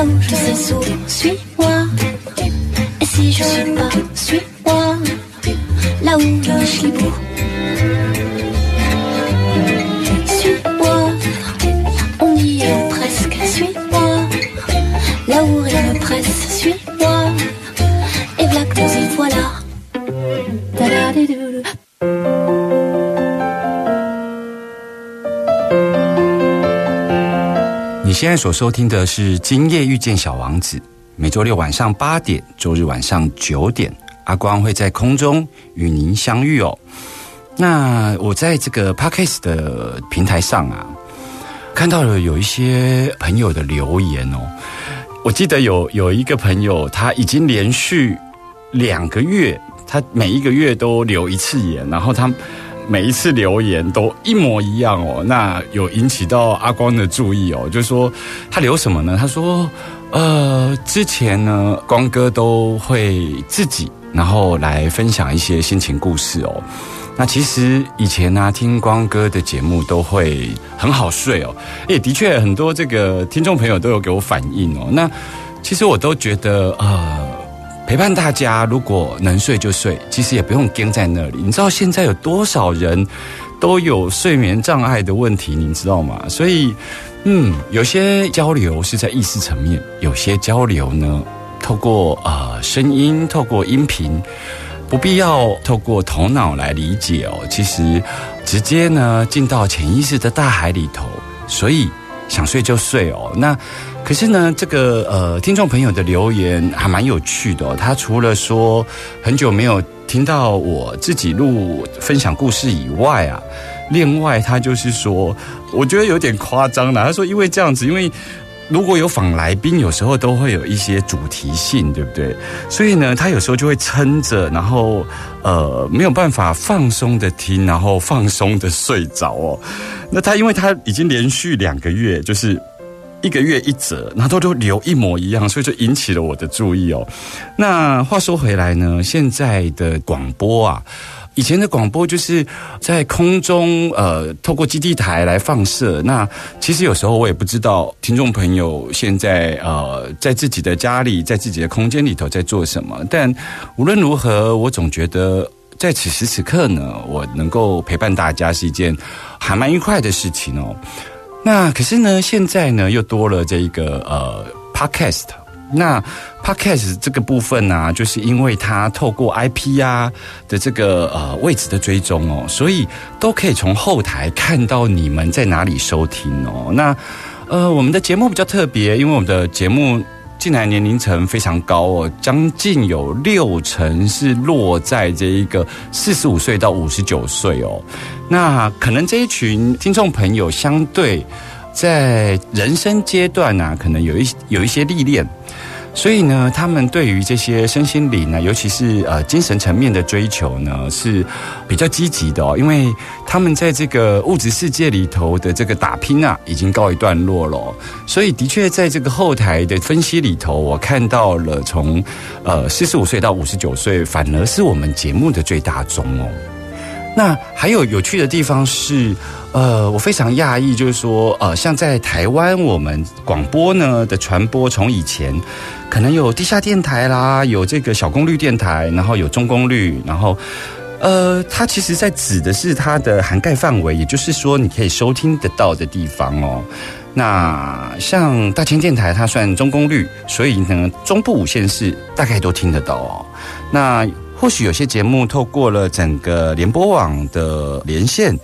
là où je sais suis-moi. Et si je suis pas, suis-moi, là où le chibou. Suis-moi, 现在所收听的是《今夜遇见小王子》，每周六晚上八点，周日晚上九点，阿光会在空中与您相遇哦。那我在这个 Podcast 的平台上啊，看到了有一些朋友的留言哦。我记得有有一个朋友，他已经连续两个月，他每一个月都留一次言，然后他。每一次留言都一模一样哦，那有引起到阿光的注意哦，就是说他留什么呢？他说，呃，之前呢，光哥都会自己然后来分享一些心情故事哦。那其实以前呢，听光哥的节目都会很好睡哦，也的确很多这个听众朋友都有给我反映哦。那其实我都觉得呃。陪伴大家，如果能睡就睡，其实也不用跟在那里。你知道现在有多少人都有睡眠障碍的问题，你知道吗？所以，嗯，有些交流是在意识层面，有些交流呢，透过呃声音，透过音频，不必要透过头脑来理解哦。其实直接呢进到潜意识的大海里头，所以想睡就睡哦。那。可是呢，这个呃，听众朋友的留言还蛮有趣的。他除了说很久没有听到我自己录分享故事以外啊，另外他就是说，我觉得有点夸张了。他说，因为这样子，因为如果有访来宾，有时候都会有一些主题性，对不对？所以呢，他有时候就会撑着，然后呃，没有办法放松的听，然后放松的睡着哦。那他因为他已经连续两个月就是。一个月一折，然后都留一模一样，所以就引起了我的注意哦。那话说回来呢，现在的广播啊，以前的广播就是在空中呃，透过基地台来放射。那其实有时候我也不知道听众朋友现在呃，在自己的家里，在自己的空间里头在做什么。但无论如何，我总觉得在此时此刻呢，我能够陪伴大家是一件还蛮愉快的事情哦。那可是呢，现在呢又多了这一个呃，podcast。那 podcast 这个部分呢，就是因为它透过 IP 啊的这个呃位置的追踪哦，所以都可以从后台看到你们在哪里收听哦。那呃，我们的节目比较特别，因为我们的节目。进来年龄层非常高哦，将近有六成是落在这一个四十五岁到五十九岁哦。那可能这一群听众朋友相对在人生阶段呢，可能有一有一些历练。所以呢，他们对于这些身心灵呢，尤其是呃精神层面的追求呢，是比较积极的哦。因为他们在这个物质世界里头的这个打拼啊，已经告一段落了。所以的确，在这个后台的分析里头，我看到了从呃四十五岁到五十九岁，反而是我们节目的最大宗哦。那还有有趣的地方是，呃，我非常讶异，就是说，呃，像在台湾，我们广播呢的传播，从以前可能有地下电台啦，有这个小功率电台，然后有中功率，然后呃，它其实在指的是它的涵盖范围，也就是说你可以收听得到的地方哦。那像大千电台，它算中功率，所以呢，中部五县市大概都听得到哦。那或许有些节目透过了整个联播网的连线，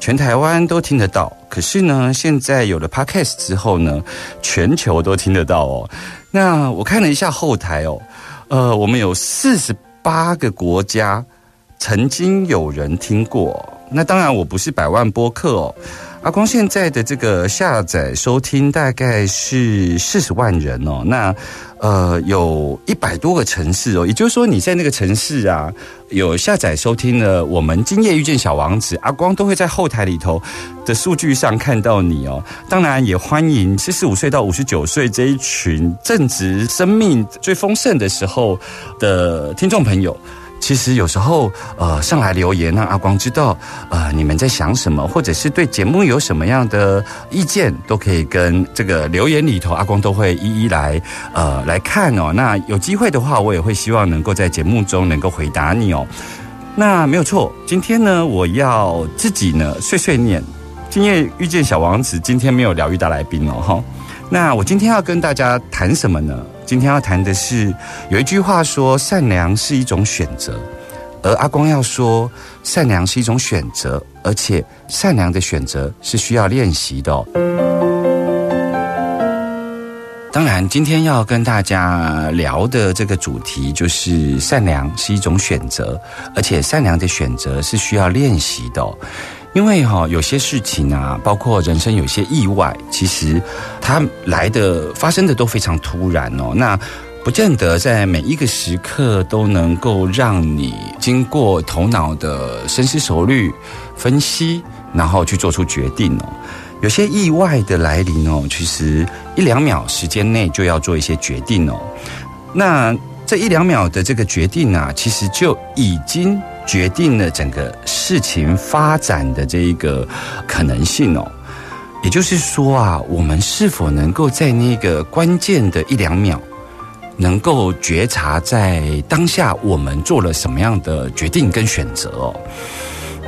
全台湾都听得到。可是呢，现在有了 Podcast 之后呢，全球都听得到哦。那我看了一下后台哦，呃，我们有四十八个国家曾经有人听过。那当然，我不是百万播客哦。阿光现在的这个下载收听大概是四十万人哦，那呃有一百多个城市哦，也就是说你在那个城市啊有下载收听了我们今夜遇见小王子，阿光都会在后台里头的数据上看到你哦。当然也欢迎四十五岁到五十九岁这一群正值生命最丰盛的时候的听众朋友。其实有时候，呃，上来留言让阿光知道，呃，你们在想什么，或者是对节目有什么样的意见，都可以跟这个留言里头，阿光都会一一来，呃，来看哦。那有机会的话，我也会希望能够在节目中能够回答你哦。那没有错，今天呢，我要自己呢碎碎念。今夜遇见小王子，今天没有疗愈大来宾哦，哈。那我今天要跟大家谈什么呢？今天要谈的是，有一句话说，善良是一种选择，而阿光要说，善良是一种选择，而且善良的选择是需要练习的。当然，今天要跟大家聊的这个主题就是善良是一种选择，而且善良的选择是需要练习的。因为哈，有些事情啊，包括人生有些意外，其实它来的发生的都非常突然哦。那不见得在每一个时刻都能够让你经过头脑的深思熟虑、分析，然后去做出决定哦。有些意外的来临哦，其实一两秒时间内就要做一些决定哦。那这一两秒的这个决定啊，其实就已经。决定了整个事情发展的这一个可能性哦，也就是说啊，我们是否能够在那个关键的一两秒，能够觉察在当下我们做了什么样的决定跟选择哦？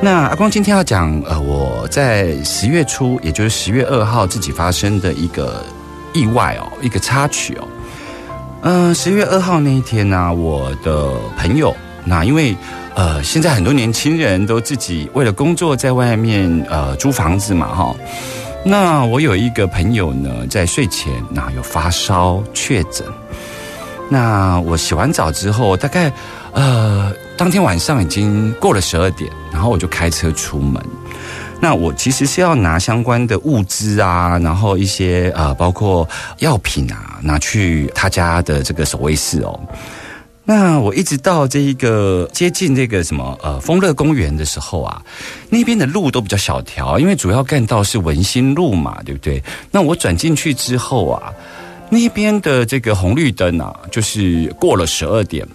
那阿光今天要讲呃，我在十月初，也就是十月二号自己发生的一个意外哦，一个插曲哦。嗯，十月二号那一天呢，我的朋友那因为。呃，现在很多年轻人都自己为了工作在外面呃租房子嘛，哈。那我有一个朋友呢，在睡前那有发烧确诊。那我洗完澡之后，大概呃当天晚上已经过了十二点，然后我就开车出门。那我其实是要拿相关的物资啊，然后一些呃包括药品啊，拿去他家的这个守卫室哦。那我一直到这一个接近这个什么呃丰乐公园的时候啊，那边的路都比较小条，因为主要干道是文心路嘛，对不对？那我转进去之后啊，那边的这个红绿灯啊，就是过了十二点，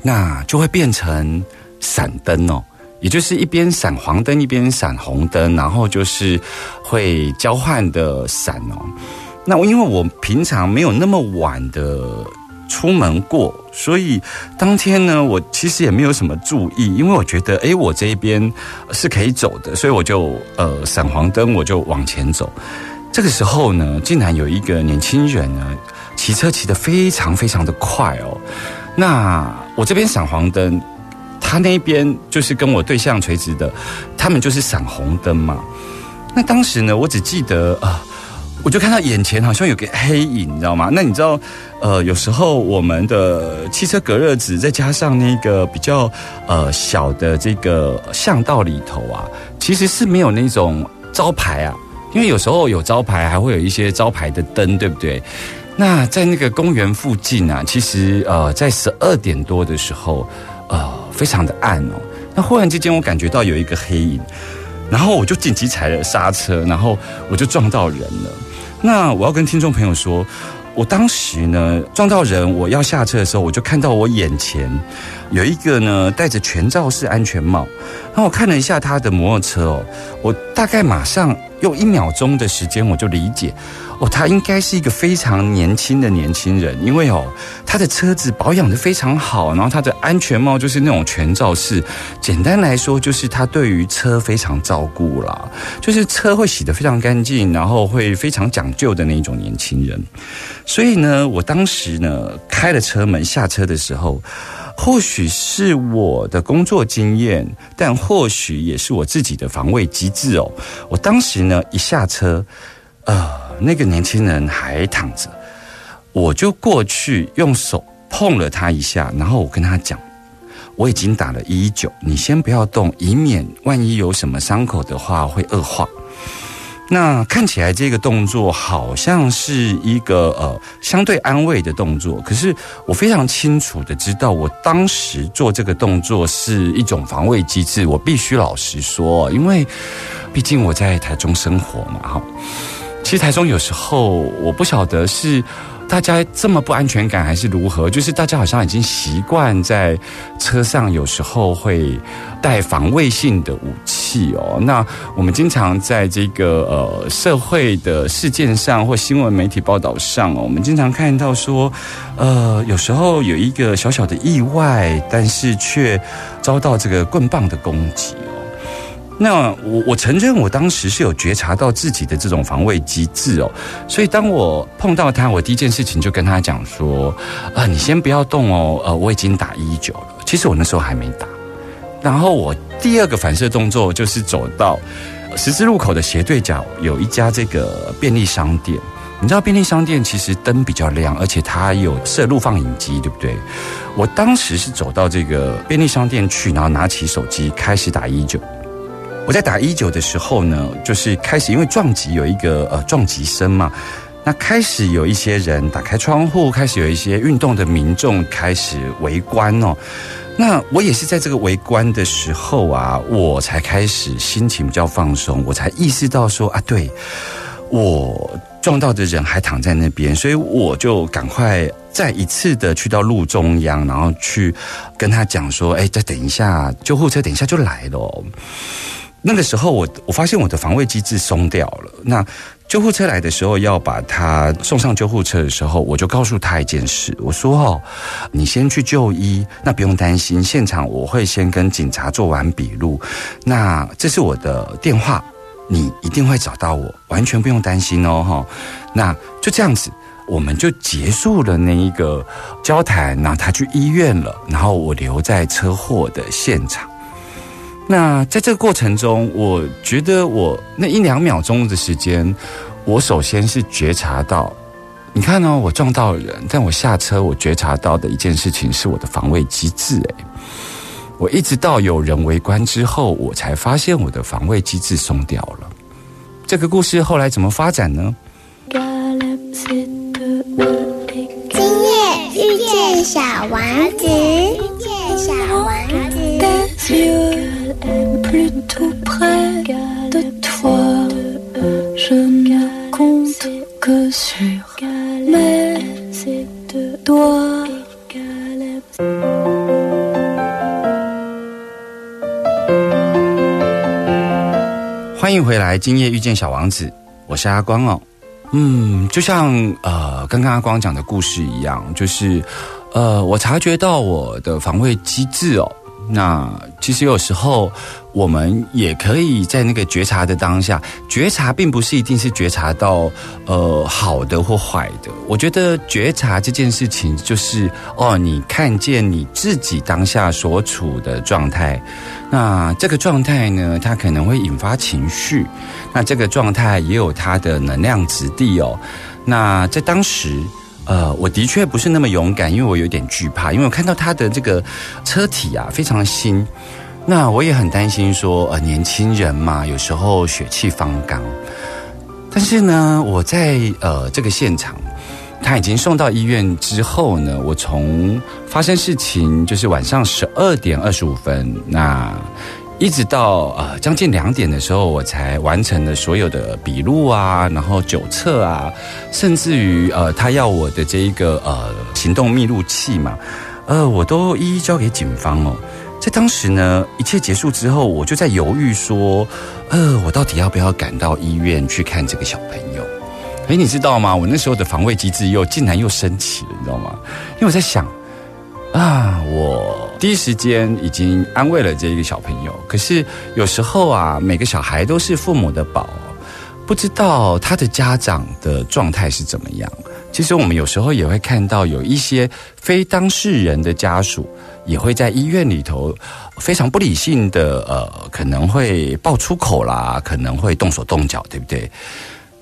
那就会变成闪灯哦，也就是一边闪黄灯，一边闪红灯，然后就是会交换的闪哦。那因为我平常没有那么晚的。出门过，所以当天呢，我其实也没有什么注意，因为我觉得，哎，我这一边是可以走的，所以我就呃闪黄灯，我就往前走。这个时候呢，竟然有一个年轻人呢，骑车骑得非常非常的快哦。那我这边闪黄灯，他那边就是跟我对象垂直的，他们就是闪红灯嘛。那当时呢，我只记得啊。我就看到眼前好像有个黑影，你知道吗？那你知道，呃，有时候我们的汽车隔热纸再加上那个比较呃小的这个巷道里头啊，其实是没有那种招牌啊，因为有时候有招牌，还会有一些招牌的灯，对不对？那在那个公园附近啊，其实呃，在十二点多的时候，呃，非常的暗哦。那忽然之间，我感觉到有一个黑影，然后我就紧急踩了刹车，然后我就撞到人了。那我要跟听众朋友说，我当时呢撞到人，我要下车的时候，我就看到我眼前，有一个呢戴着全罩式安全帽，然后我看了一下他的摩托车哦，我大概马上用一秒钟的时间我就理解，哦，他应该是一个非常年轻的年轻人，因为哦他的车子保养的非常好，然后他的安全帽就是那种全罩式，简单来说就是他对于车非常照顾啦，就是车会洗得非常干净，然后会非常讲究的那种年轻人。所以呢，我当时呢开了车门下车的时候，或许是我的工作经验，但或许也是我自己的防卫机制哦。我当时呢一下车，呃，那个年轻人还躺着，我就过去用手碰了他一下，然后我跟他讲。我已经打了一一九，你先不要动，以免万一有什么伤口的话会恶化。那看起来这个动作好像是一个呃相对安慰的动作，可是我非常清楚的知道，我当时做这个动作是一种防卫机制。我必须老实说，因为毕竟我在台中生活嘛，哈。其实台中有时候我不晓得是。大家这么不安全感还是如何？就是大家好像已经习惯在车上，有时候会带防卫性的武器哦。那我们经常在这个呃社会的事件上或新闻媒体报道上哦，我们经常看到说，呃，有时候有一个小小的意外，但是却遭到这个棍棒的攻击。那我我承认，我当时是有觉察到自己的这种防卫机制哦，所以当我碰到他，我第一件事情就跟他讲说：啊，你先不要动哦，呃，我已经打一九了。其实我那时候还没打。然后我第二个反射动作就是走到十字路口的斜对角，有一家这个便利商店。你知道便利商店其实灯比较亮，而且它有设录放影机，对不对？我当时是走到这个便利商店去，然后拿起手机开始打一九。我在打一九的时候呢，就是开始因为撞击有一个呃撞击声嘛，那开始有一些人打开窗户，开始有一些运动的民众开始围观哦。那我也是在这个围观的时候啊，我才开始心情比较放松，我才意识到说啊，对我撞到的人还躺在那边，所以我就赶快再一次的去到路中央，然后去跟他讲说，哎，再等一下，救护车等一下就来了。那个时候，我我发现我的防卫机制松掉了。那救护车来的时候，要把他送上救护车的时候，我就告诉他一件事：我说哦，你先去就医，那不用担心，现场我会先跟警察做完笔录。那这是我的电话，你一定会找到我，完全不用担心哦，哈。那就这样子，我们就结束了那一个交谈。然后他去医院了，然后我留在车祸的现场。那在这个过程中，我觉得我那一两秒钟的时间，我首先是觉察到，你看呢，我撞到人，但我下车，我觉察到的一件事情是我的防卫机制。诶，我一直到有人围观之后，我才发现我的防卫机制松掉了。这个故事后来怎么发展呢？今夜遇见小王子，遇见小王子。欢迎回来，今夜遇见小王子，我是阿光哦。嗯，就像呃刚刚阿光讲的故事一样，就是呃我察觉到我的防卫机制哦。那其实有时候我们也可以在那个觉察的当下，觉察并不是一定是觉察到呃好的或坏的。我觉得觉察这件事情就是哦，你看见你自己当下所处的状态，那这个状态呢，它可能会引发情绪，那这个状态也有它的能量质地哦。那在当时。呃，我的确不是那么勇敢，因为我有点惧怕，因为我看到他的这个车体啊非常新，那我也很担心说，呃，年轻人嘛，有时候血气方刚。但是呢，我在呃这个现场，他已经送到医院之后呢，我从发生事情就是晚上十二点二十五分那。一直到呃将近两点的时候，我才完成了所有的笔录啊，然后酒测啊，甚至于呃他要我的这一个呃行动密录器嘛，呃，我都一一交给警方哦。在当时呢，一切结束之后，我就在犹豫说，呃，我到底要不要赶到医院去看这个小朋友？哎，你知道吗？我那时候的防卫机制又竟然又升起了，你知道吗？因为我在想，啊，我第一时间已经安慰了这一个小朋友，可是有时候啊，每个小孩都是父母的宝，不知道他的家长的状态是怎么样。其实我们有时候也会看到有一些非当事人的家属，也会在医院里头非常不理性的，呃，可能会爆粗口啦，可能会动手动脚，对不对？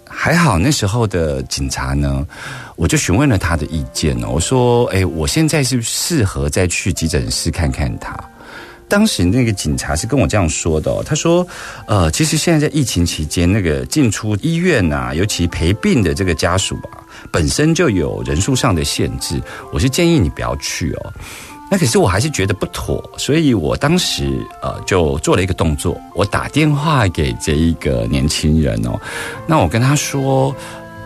还好那时候的警察呢，我就询问了他的意见哦，我说，哎，我现在是不是适合再去急诊室看看他？当时那个警察是跟我这样说的哦，他说，呃，其实现在在疫情期间，那个进出医院啊，尤其陪病的这个家属啊。本身就有人数上的限制，我是建议你不要去哦。那可是我还是觉得不妥，所以我当时呃就做了一个动作，我打电话给这一个年轻人哦。那我跟他说，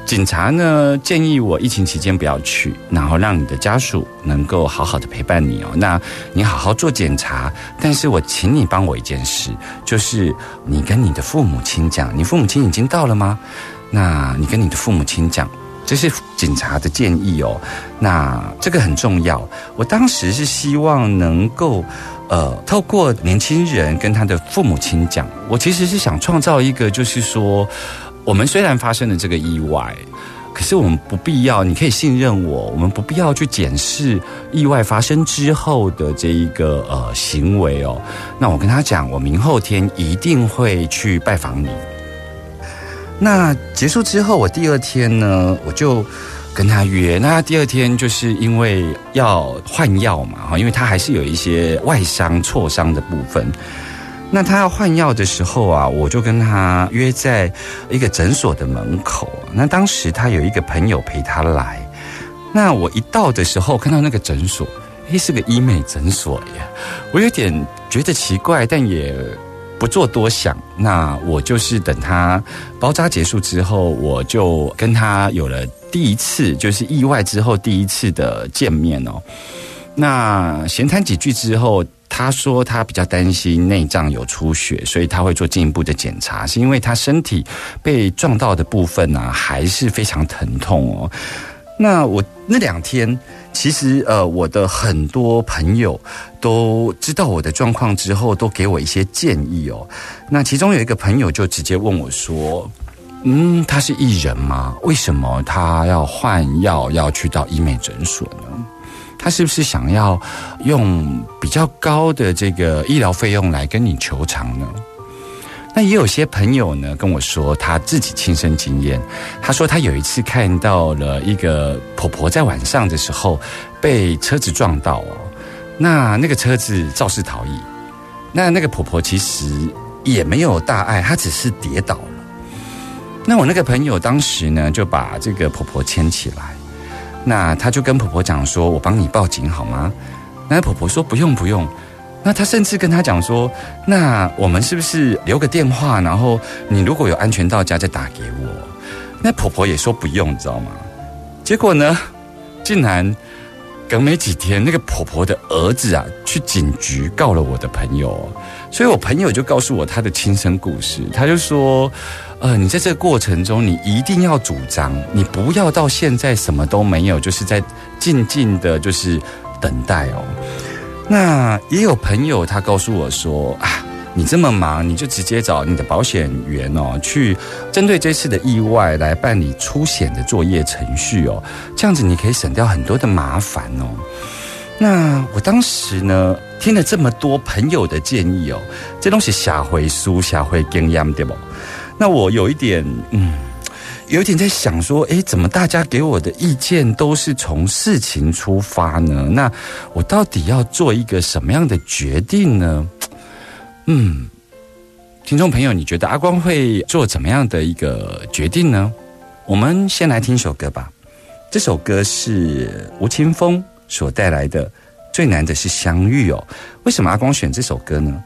警察呢建议我疫情期间不要去，然后让你的家属能够好好的陪伴你哦。那你好好做检查，但是我请你帮我一件事，就是你跟你的父母亲讲，你父母亲已经到了吗？那你跟你的父母亲讲。这是警察的建议哦，那这个很重要。我当时是希望能够，呃，透过年轻人跟他的父母亲讲，我其实是想创造一个，就是说，我们虽然发生了这个意外，可是我们不必要，你可以信任我，我们不必要去检视意外发生之后的这一个呃行为哦。那我跟他讲，我明后天一定会去拜访你。那结束之后，我第二天呢，我就跟他约。那第二天就是因为要换药嘛，哈，因为他还是有一些外伤、挫伤的部分。那他要换药的时候啊，我就跟他约在一个诊所的门口。那当时他有一个朋友陪他来。那我一到的时候，看到那个诊所，诶，是个医美诊所耶。我有点觉得奇怪，但也。不做多想，那我就是等他包扎结束之后，我就跟他有了第一次，就是意外之后第一次的见面哦。那闲谈几句之后，他说他比较担心内脏有出血，所以他会做进一步的检查，是因为他身体被撞到的部分呢，还是非常疼痛哦。那我那两天。其实，呃，我的很多朋友都知道我的状况之后，都给我一些建议哦。那其中有一个朋友就直接问我说：“嗯，他是艺人吗？为什么他要换药要去到医美诊所呢？他是不是想要用比较高的这个医疗费用来跟你求偿呢？”那也有些朋友呢跟我说他自己亲身经验，他说他有一次看到了一个婆婆在晚上的时候被车子撞到哦，那那个车子肇事逃逸，那那个婆婆其实也没有大碍，她只是跌倒了。那我那个朋友当时呢就把这个婆婆牵起来，那他就跟婆婆讲说：“我帮你报警好吗？”那婆婆说：“不用不用。”那他甚至跟他讲说：“那我们是不是留个电话，然后你如果有安全到家再打给我？”那婆婆也说不用，你知道吗？结果呢，竟然隔没几天，那个婆婆的儿子啊，去警局告了我的朋友，所以我朋友就告诉我他的亲身故事，他就说：“呃，你在这个过程中，你一定要主张，你不要到现在什么都没有，就是在静静的，就是等待哦。”那也有朋友他告诉我说啊，你这么忙，你就直接找你的保险员哦，去针对这次的意外来办理出险的作业程序哦，这样子你可以省掉很多的麻烦哦。那我当时呢，听了这么多朋友的建议哦，这东西下回书下回经验对不？那我有一点嗯。有点在想说，诶，怎么大家给我的意见都是从事情出发呢？那我到底要做一个什么样的决定呢？嗯，听众朋友，你觉得阿光会做怎么样的一个决定呢？我们先来听首歌吧。这首歌是吴青峰所带来的《最难的是相遇》哦。为什么阿光选这首歌呢？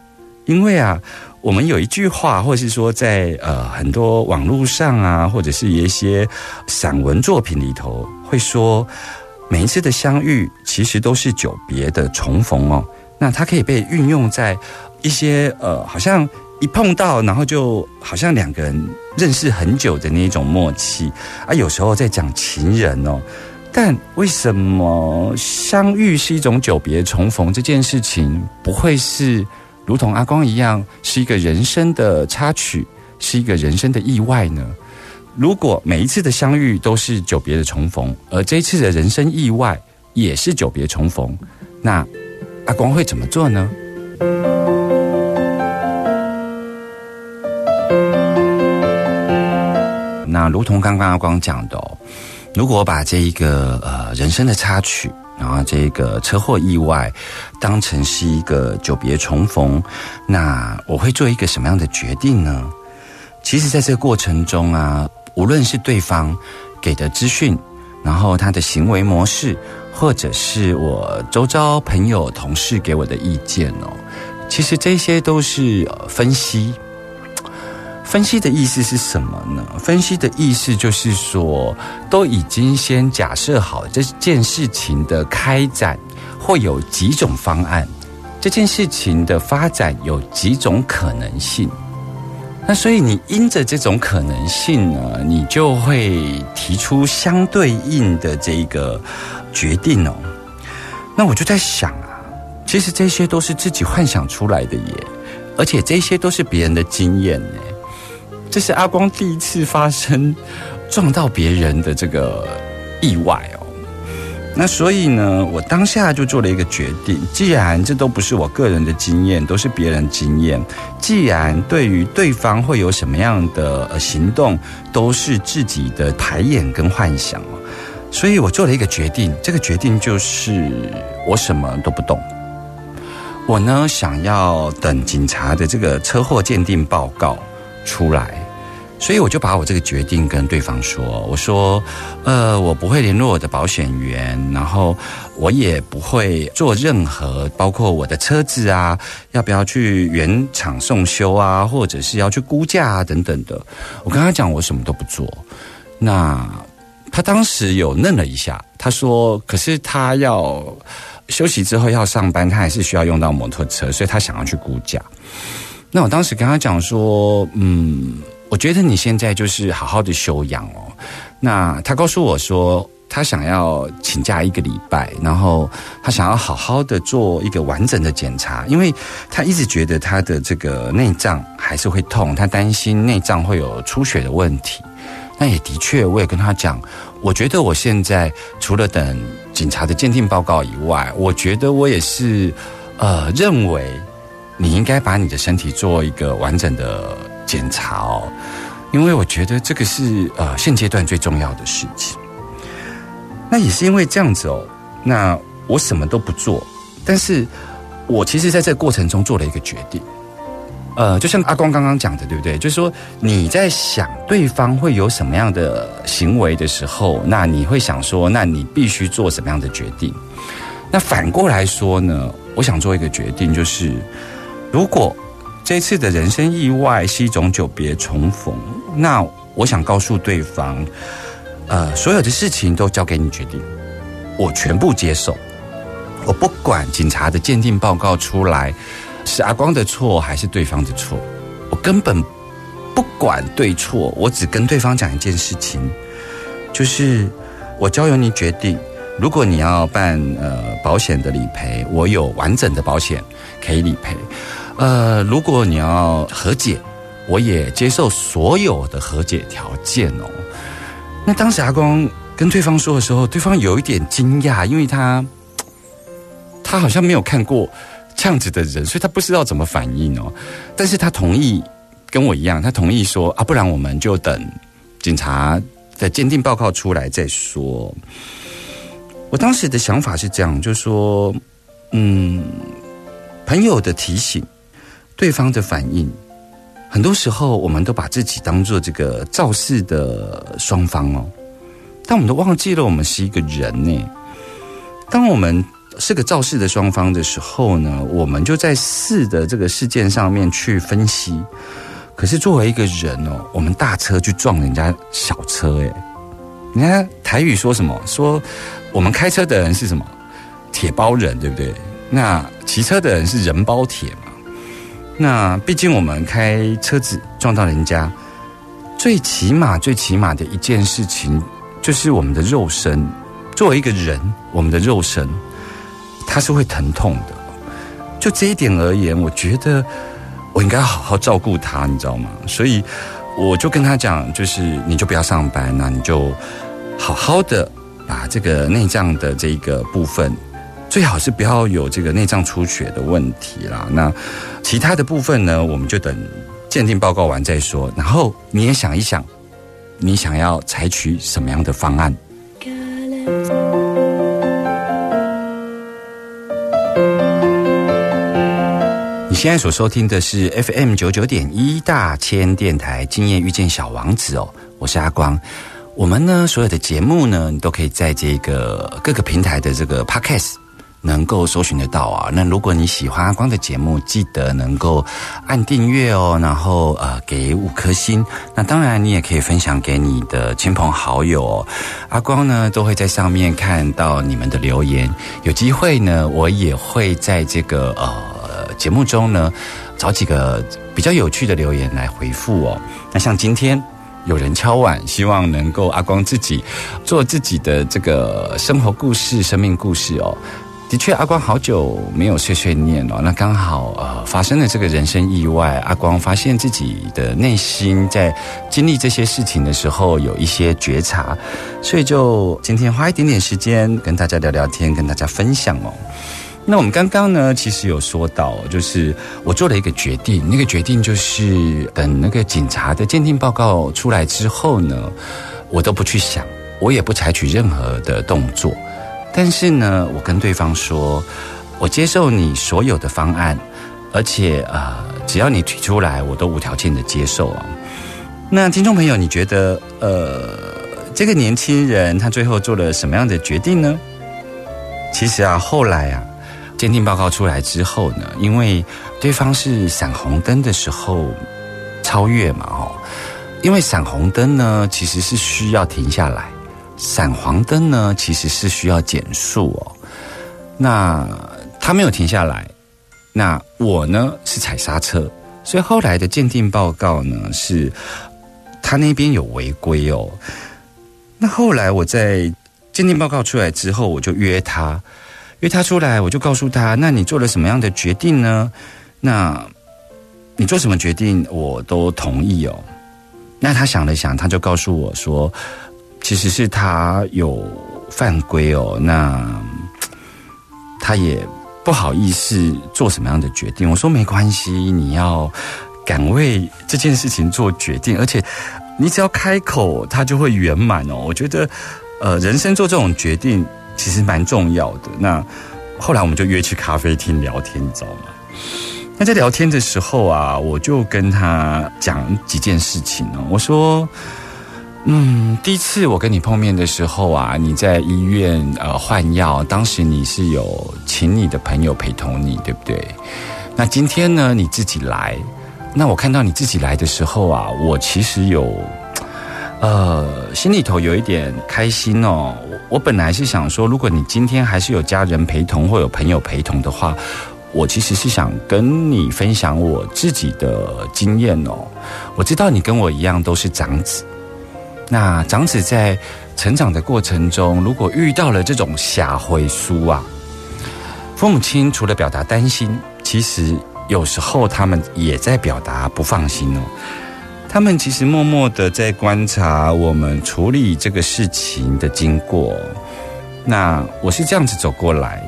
因为啊。我们有一句话，或是说，在呃很多网络上啊，或者是一些散文作品里头，会说，每一次的相遇其实都是久别的重逢哦。那它可以被运用在一些呃，好像一碰到，然后就好像两个人认识很久的那种默契啊。有时候在讲情人哦，但为什么相遇是一种久别重逢这件事情，不会是如同阿光一样，是一个人生的插曲，是一个人生的意外呢？如果每一次的相遇都是久别的重逢，而这一次的人生意外也是久别重逢，那阿光会怎么做呢？那如同刚刚阿光讲的哦，如果把这一个呃人生的插曲，然后这个车祸意外当成是一个久别重逢，那我会做一个什么样的决定呢？其实，在这个过程中啊。无论是对方给的资讯，然后他的行为模式，或者是我周遭朋友、同事给我的意见哦，其实这些都是分析。分析的意思是什么呢？分析的意思就是说，都已经先假设好这件事情的开展会有几种方案，这件事情的发展有几种可能性。那所以你因着这种可能性呢，你就会提出相对应的这个决定哦。那我就在想啊，其实这些都是自己幻想出来的耶，而且这些都是别人的经验呢。这是阿光第一次发生撞到别人的这个意外哦。那所以呢，我当下就做了一个决定。既然这都不是我个人的经验，都是别人经验。既然对于对方会有什么样的行动，都是自己的排演跟幻想所以我做了一个决定。这个决定就是我什么都不动。我呢，想要等警察的这个车祸鉴定报告出来。所以我就把我这个决定跟对方说，我说，呃，我不会联络我的保险员，然后我也不会做任何，包括我的车子啊，要不要去原厂送修啊，或者是要去估价啊等等的。我跟他讲，我什么都不做。那他当时有愣了一下，他说，可是他要休息之后要上班，他还是需要用到摩托车，所以他想要去估价。那我当时跟他讲说，嗯。我觉得你现在就是好好的休养哦。那他告诉我说，他想要请假一个礼拜，然后他想要好好的做一个完整的检查，因为他一直觉得他的这个内脏还是会痛，他担心内脏会有出血的问题。那也的确，我也跟他讲，我觉得我现在除了等警察的鉴定报告以外，我觉得我也是呃认为你应该把你的身体做一个完整的。检查哦，因为我觉得这个是呃现阶段最重要的事情。那也是因为这样子哦，那我什么都不做，但是我其实在这过程中做了一个决定。呃，就像阿光刚刚讲的，对不对？就是说你在想对方会有什么样的行为的时候，那你会想说，那你必须做什么样的决定？那反过来说呢，我想做一个决定，就是如果。这次的人生意外是一种久别重逢，那我想告诉对方，呃，所有的事情都交给你决定，我全部接受，我不管警察的鉴定报告出来是阿光的错还是对方的错，我根本不管对错，我只跟对方讲一件事情，就是我交由你决定，如果你要办呃保险的理赔，我有完整的保险可以理赔。呃，如果你要和解，我也接受所有的和解条件哦。那当时阿光跟对方说的时候，对方有一点惊讶，因为他他好像没有看过这样子的人，所以他不知道怎么反应哦。但是他同意跟我一样，他同意说啊，不然我们就等警察的鉴定报告出来再说。我当时的想法是这样，就说嗯，朋友的提醒。对方的反应，很多时候我们都把自己当做这个肇事的双方哦，但我们都忘记了我们是一个人呢。当我们是个肇事的双方的时候呢，我们就在事的这个事件上面去分析。可是作为一个人哦，我们大车去撞人家小车，诶，人家台语说什么？说我们开车的人是什么？铁包人，对不对？那骑车的人是人包铁嘛？那毕竟我们开车子撞到人家，最起码、最起码的一件事情，就是我们的肉身。作为一个人，我们的肉身，它是会疼痛的。就这一点而言，我觉得我应该好好照顾他，你知道吗？所以我就跟他讲，就是你就不要上班，那你就好好的把这个内脏的这个部分，最好是不要有这个内脏出血的问题啦。那其他的部分呢，我们就等鉴定报告完再说。然后你也想一想，你想要采取什么样的方案？你现在所收听的是 FM 九九点一大千电台《今夜遇见小王子》哦，我是阿光。我们呢，所有的节目呢，你都可以在这个各个平台的这个 Podcast 能够搜寻得到啊。那如果你喜欢阿光的节目，记得能够按订阅哦，然后呃给五颗星。那当然，你也可以分享给你的亲朋好友哦。阿光呢，都会在上面看到你们的留言。有机会呢，我也会在这个呃节目中呢，找几个比较有趣的留言来回复哦。那像今天有人敲碗，希望能够阿光自己做自己的这个生活故事、生命故事哦。的确，阿光好久没有碎碎念了。那刚好呃发生了这个人生意外，阿光发现自己的内心在经历这些事情的时候有一些觉察，所以就今天花一点点时间跟大家聊聊天，跟大家分享哦。那我们刚刚呢，其实有说到，就是我做了一个决定，那个决定就是等那个警察的鉴定报告出来之后呢，我都不去想，我也不采取任何的动作。但是呢，我跟对方说，我接受你所有的方案，而且呃，只要你提出来，我都无条件的接受啊。那听众朋友，你觉得呃，这个年轻人他最后做了什么样的决定呢？其实啊，后来啊，鉴定报告出来之后呢，因为对方是闪红灯的时候超越嘛，哦，因为闪红灯呢，其实是需要停下来。闪黄灯呢，其实是需要减速哦。那他没有停下来，那我呢是踩刹车，所以后来的鉴定报告呢是他那边有违规哦。那后来我在鉴定报告出来之后，我就约他，约他出来，我就告诉他：那你做了什么样的决定呢？那你做什么决定，我都同意哦。那他想了想，他就告诉我说。其实是他有犯规哦，那他也不好意思做什么样的决定。我说没关系，你要敢为这件事情做决定，而且你只要开口，他就会圆满哦。我觉得，呃，人生做这种决定其实蛮重要的。那后来我们就约去咖啡厅聊天，你知道吗？那在聊天的时候啊，我就跟他讲几件事情哦，我说。嗯，第一次我跟你碰面的时候啊，你在医院呃换药，当时你是有请你的朋友陪同你，对不对？那今天呢，你自己来，那我看到你自己来的时候啊，我其实有呃心里头有一点开心哦。我本来是想说，如果你今天还是有家人陪同或有朋友陪同的话，我其实是想跟你分享我自己的经验哦。我知道你跟我一样都是长子。那长子在成长的过程中，如果遇到了这种下回书啊，父母亲除了表达担心，其实有时候他们也在表达不放心哦。他们其实默默的在观察我们处理这个事情的经过。那我是这样子走过来，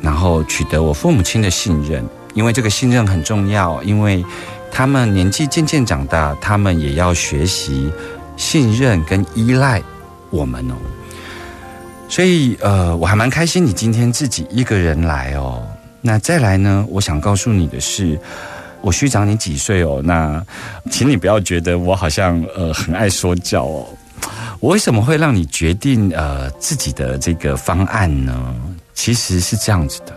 然后取得我父母亲的信任，因为这个信任很重要，因为他们年纪渐渐长大，他们也要学习。信任跟依赖我们哦，所以呃，我还蛮开心你今天自己一个人来哦。那再来呢，我想告诉你的是，我虚长你几岁哦？那请你不要觉得我好像呃很爱说教哦。我为什么会让你决定呃自己的这个方案呢？其实是这样子的，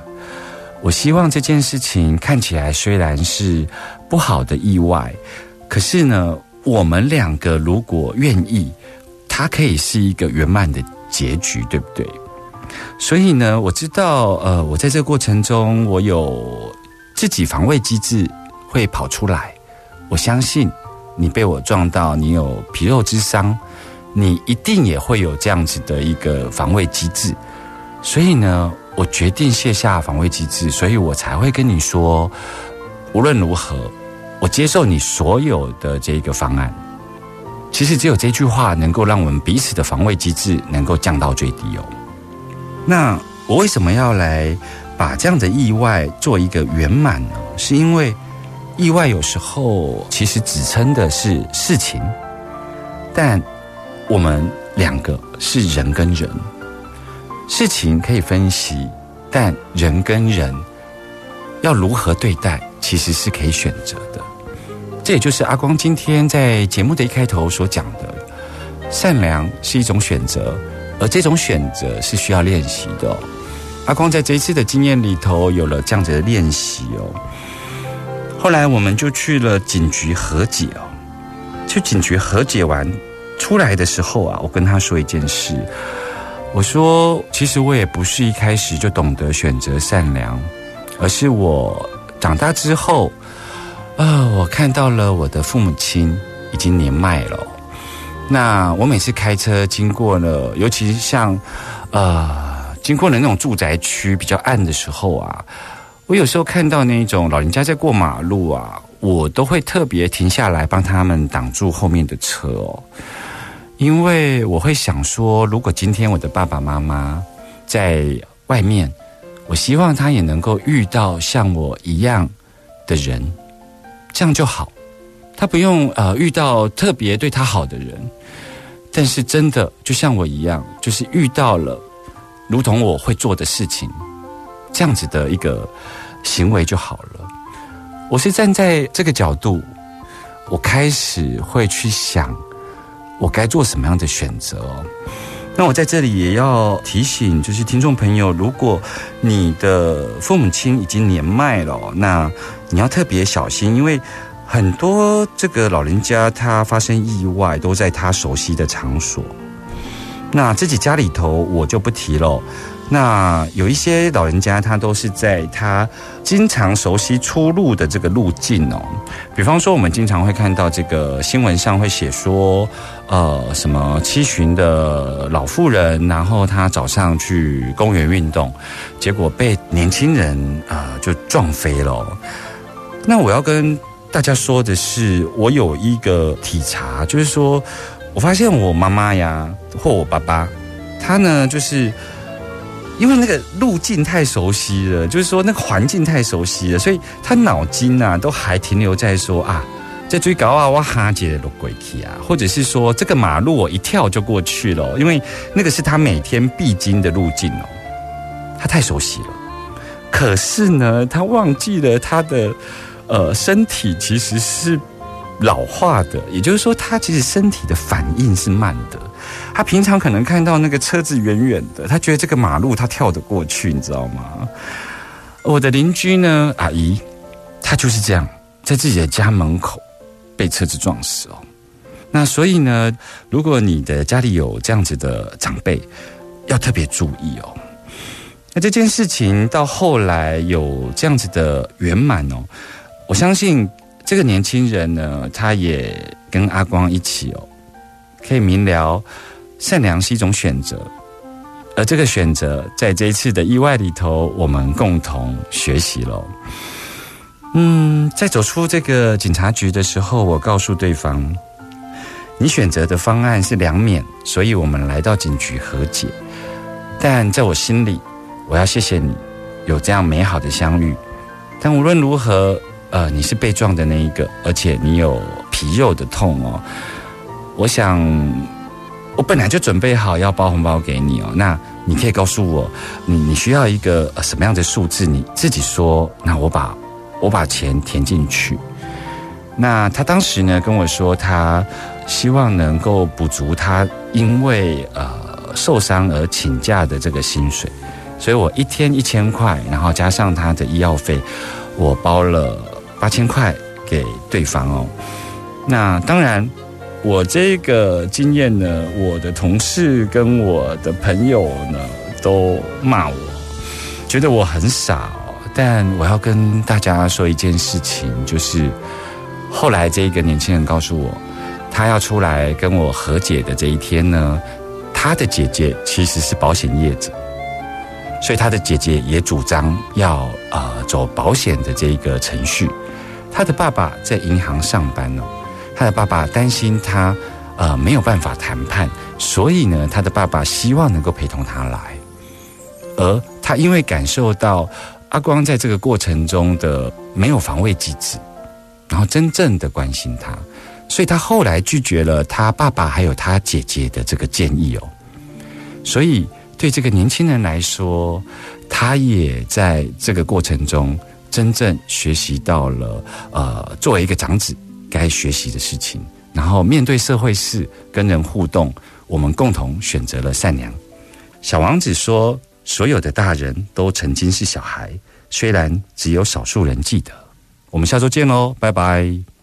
我希望这件事情看起来虽然是不好的意外，可是呢。我们两个如果愿意它可以是一个圆满的结局，对不对？所以呢，我知道，呃，我在这个过程中，我有自己防卫机制会跑出来。我相信你被我撞到，你有皮肉之伤，你一定也会有这样子的一个防卫机制。所以呢，我决定卸下防卫机制，所以我才会跟你说，无论如何，我接受你所有的这个方案。其实只有这句话能够让我们彼此的防卫机制能够降到最低哦。那我为什么要来把这样的意外做一个圆满呢？是因为意外有时候其实指称的是事情，但我们两个是人跟人，事情可以分析，但人跟人要如何对待，其实是可以选择的。这也就是阿光今天在节目的一开头所讲的，善良是一种选择，而这种选择是需要练习的。阿光在这一次的经验里头有了这样子的练习哦。后来我们就去了警局和解哦，去警局和解完出来的时候啊，我跟他说一件事，我说其实我也不是一开始就懂得选择善良，而是我长大之后。啊，我看到了我的父母亲已经年迈了。那我每次开车经过了，尤其是像，呃，经过了那种住宅区比较暗的时候啊，我有时候看到那种老人家在过马路啊，我都会特别停下来帮他们挡住后面的车哦，因为我会想说，如果今天我的爸爸妈妈在外面，我希望他也能够遇到像我一样的人。这样就好，他不用呃遇到特别对他好的人，但是真的就像我一样，就是遇到了如同我会做的事情，这样子的一个行为就好了。我是站在这个角度，我开始会去想，我该做什么样的选择。那我在这里也要提醒，就是听众朋友，如果你的父母亲已经年迈了，那你要特别小心，因为很多这个老人家他发生意外都在他熟悉的场所，那自己家里头我就不提了。那有一些老人家，他都是在他经常熟悉出入的这个路径哦。比方说，我们经常会看到这个新闻上会写说，呃，什么七旬的老妇人，然后她早上去公园运动，结果被年轻人啊就撞飞了。那我要跟大家说的是，我有一个体察，就是说我发现我妈妈呀，或我爸爸，他呢就是。因为那个路径太熟悉了，就是说那个环境太熟悉了，所以他脑筋呐都还停留在说啊，在追高啊，我哈杰的轨去啊，或者是说这个马路我一跳就过去了，因为那个是他每天必经的路径哦，他太熟悉了。可是呢，他忘记了他的呃身体其实是老化的，也就是说，他其实身体的反应是慢的。他平常可能看到那个车子远远的，他觉得这个马路他跳得过去，你知道吗？我的邻居呢，阿姨，她就是这样，在自己的家门口被车子撞死哦。那所以呢，如果你的家里有这样子的长辈，要特别注意哦。那这件事情到后来有这样子的圆满哦，我相信这个年轻人呢，他也跟阿光一起哦。可以明了，善良是一种选择，而这个选择在这一次的意外里头，我们共同学习了。嗯，在走出这个警察局的时候，我告诉对方，你选择的方案是两免，所以我们来到警局和解。但在我心里，我要谢谢你有这样美好的相遇。但无论如何，呃，你是被撞的那一个，而且你有皮肉的痛哦。我想，我本来就准备好要包红包给你哦。那你可以告诉我，你你需要一个什么样的数字？你自己说，那我把我把钱填进去。那他当时呢跟我说，他希望能够补足他因为呃受伤而请假的这个薪水，所以我一天一千块，然后加上他的医药费，我包了八千块给对方哦。那当然。我这个经验呢，我的同事跟我的朋友呢都骂我，觉得我很傻。但我要跟大家说一件事情，就是后来这一个年轻人告诉我，他要出来跟我和解的这一天呢，他的姐姐其实是保险业者，所以他的姐姐也主张要呃走保险的这一个程序。他的爸爸在银行上班哦，他的爸爸担心他呃没有办法谈判，所以呢，他的爸爸希望能够陪同他来，而他因为感受到阿光在这个过程中的没有防卫机制，然后真正的关心他，所以他后来拒绝了他爸爸还有他姐姐的这个建议哦，所以对这个年轻人来说，他也在这个过程中。真正学习到了，呃，作为一个长子该学习的事情，然后面对社会事、跟人互动，我们共同选择了善良。小王子说：“所有的大人都曾经是小孩，虽然只有少数人记得。”我们下周见喽，拜拜。